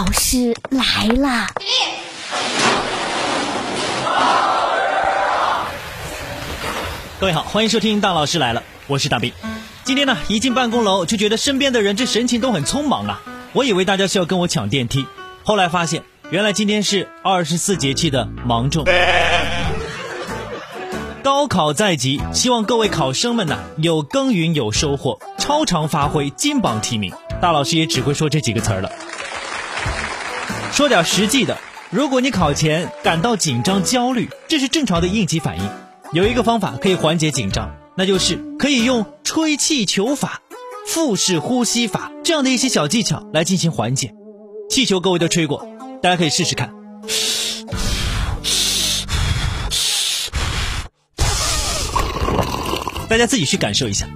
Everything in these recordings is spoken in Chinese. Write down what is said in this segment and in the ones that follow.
老师来了。各位好，欢迎收听大老师来了，我是大兵。今天呢，一进办公楼就觉得身边的人这神情都很匆忙啊，我以为大家是要跟我抢电梯，后来发现原来今天是二十四节气的芒种。高考在即，希望各位考生们呢、有耕耘有收获，超常发挥，金榜题名。大老师也只会说这几个词儿了。说点实际的，如果你考前感到紧张焦虑，这是正常的应急反应。有一个方法可以缓解紧张，那就是可以用吹气球法、腹式呼吸法这样的一些小技巧来进行缓解。气球各位都吹过，大家可以试试看。大家自己去感受一下。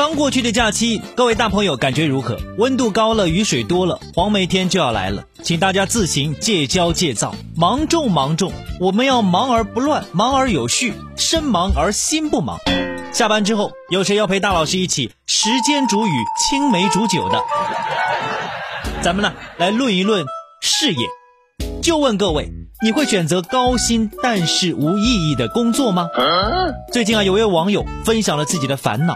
刚过去的假期，各位大朋友感觉如何？温度高了，雨水多了，黄梅天就要来了，请大家自行戒骄戒躁，忙中忙中，我们要忙而不乱，忙而有序，身忙而心不忙。下班之后，有谁要陪大老师一起时间煮雨，青梅煮酒的？咱们呢，来论一论事业。就问各位，你会选择高薪但是无意义的工作吗？最近啊，有位网友分享了自己的烦恼。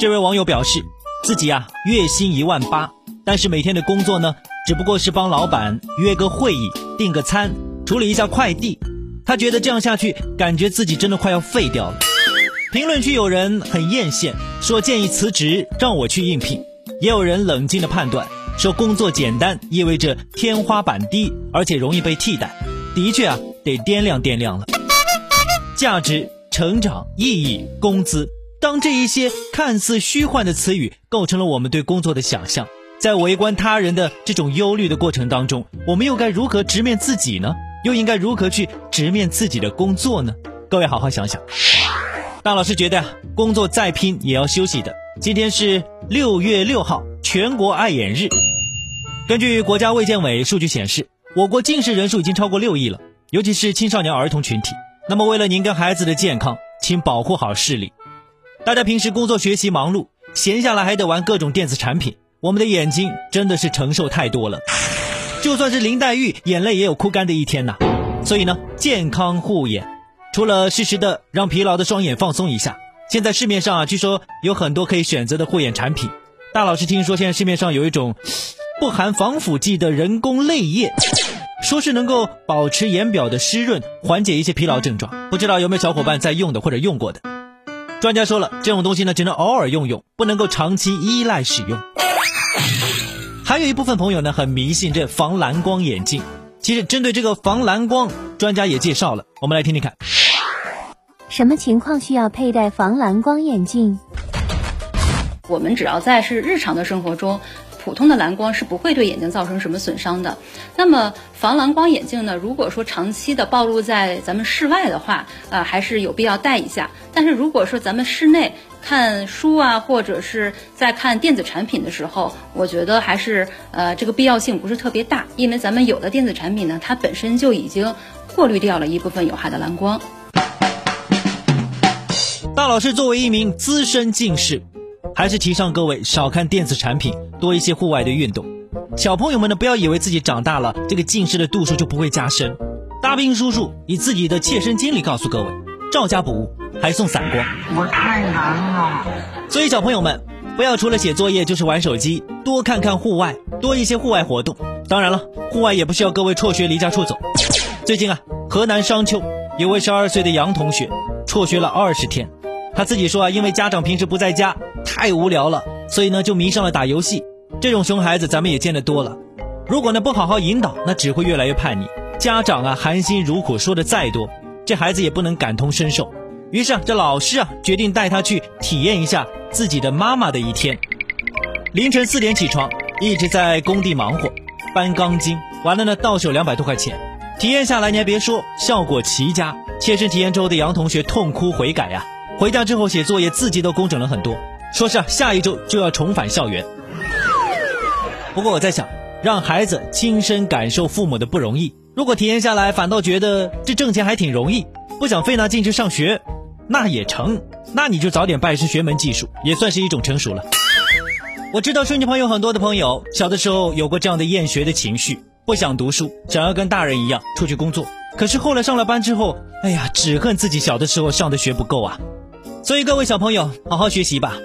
这位网友表示，自己啊月薪一万八，但是每天的工作呢，只不过是帮老板约个会议、订个餐、处理一下快递。他觉得这样下去，感觉自己真的快要废掉了。评论区有人很艳羡，说建议辞职让我去应聘；也有人冷静的判断，说工作简单意味着天花板低，而且容易被替代。的确啊，得掂量掂量了。价值、成长、意义、工资。当这一些看似虚幻的词语构成了我们对工作的想象，在围观他人的这种忧虑的过程当中，我们又该如何直面自己呢？又应该如何去直面自己的工作呢？各位好好想想。大老师觉得，工作再拼也要休息的。今天是六月六号，全国爱眼日。根据国家卫健委数据显示，我国近视人数已经超过六亿了，尤其是青少年儿童群体。那么，为了您跟孩子的健康，请保护好视力。大家平时工作学习忙碌，闲下来还得玩各种电子产品，我们的眼睛真的是承受太多了。就算是林黛玉，眼泪也有哭干的一天呐。所以呢，健康护眼，除了适时的让疲劳的双眼放松一下，现在市面上啊，据说有很多可以选择的护眼产品。大老师听说现在市面上有一种不含防腐剂的人工泪液，说是能够保持眼表的湿润，缓解一些疲劳症状。不知道有没有小伙伴在用的或者用过的？专家说了，这种东西呢，只能偶尔用用，不能够长期依赖使用。还有一部分朋友呢，很迷信这防蓝光眼镜。其实，针对这个防蓝光，专家也介绍了，我们来听听看。什么情况需要佩戴防蓝光眼镜？我们只要在是日常的生活中。普通的蓝光是不会对眼睛造成什么损伤的。那么防蓝光眼镜呢？如果说长期的暴露在咱们室外的话，呃，还是有必要戴一下。但是如果说咱们室内看书啊，或者是在看电子产品的时候，我觉得还是呃这个必要性不是特别大，因为咱们有的电子产品呢，它本身就已经过滤掉了一部分有害的蓝光。大老师作为一名资深近视。还是提倡各位少看电子产品，多一些户外的运动。小朋友们呢，不要以为自己长大了，这个近视的度数就不会加深。大兵叔叔以自己的切身经历告诉各位，照家补物，还送散光。我太难了。所以小朋友们，不要除了写作业就是玩手机，多看看户外，多一些户外活动。当然了，户外也不需要各位辍学离家出走。最近啊，河南商丘有位十二岁的杨同学，辍学了二十天。他自己说啊，因为家长平时不在家，太无聊了，所以呢就迷上了打游戏。这种熊孩子咱们也见得多了。如果呢不好好引导，那只会越来越叛逆。家长啊含辛茹苦说的再多，这孩子也不能感同身受。于是啊，这老师啊决定带他去体验一下自己的妈妈的一天。凌晨四点起床，一直在工地忙活，搬钢筋，完了呢到手两百多块钱。体验下来你还别说，效果奇佳。切身体验之后的杨同学痛哭悔改呀。回家之后写作业，字迹都工整了很多。说是，下一周就要重返校园。不过我在想，让孩子亲身感受父母的不容易，如果体验下来反倒觉得这挣钱还挺容易，不想费那劲去上学，那也成。那你就早点拜师学门技术，也算是一种成熟了。我知道顺境朋友很多的朋友，小的时候有过这样的厌学的情绪，不想读书，想要跟大人一样出去工作。可是后来上了班之后，哎呀，只恨自己小的时候上的学不够啊。所以各位小朋友，好好学习吧，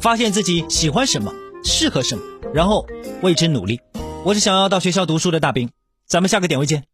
发现自己喜欢什么，适合什么，然后为之努力。我是想要到学校读书的大兵，咱们下个点位见。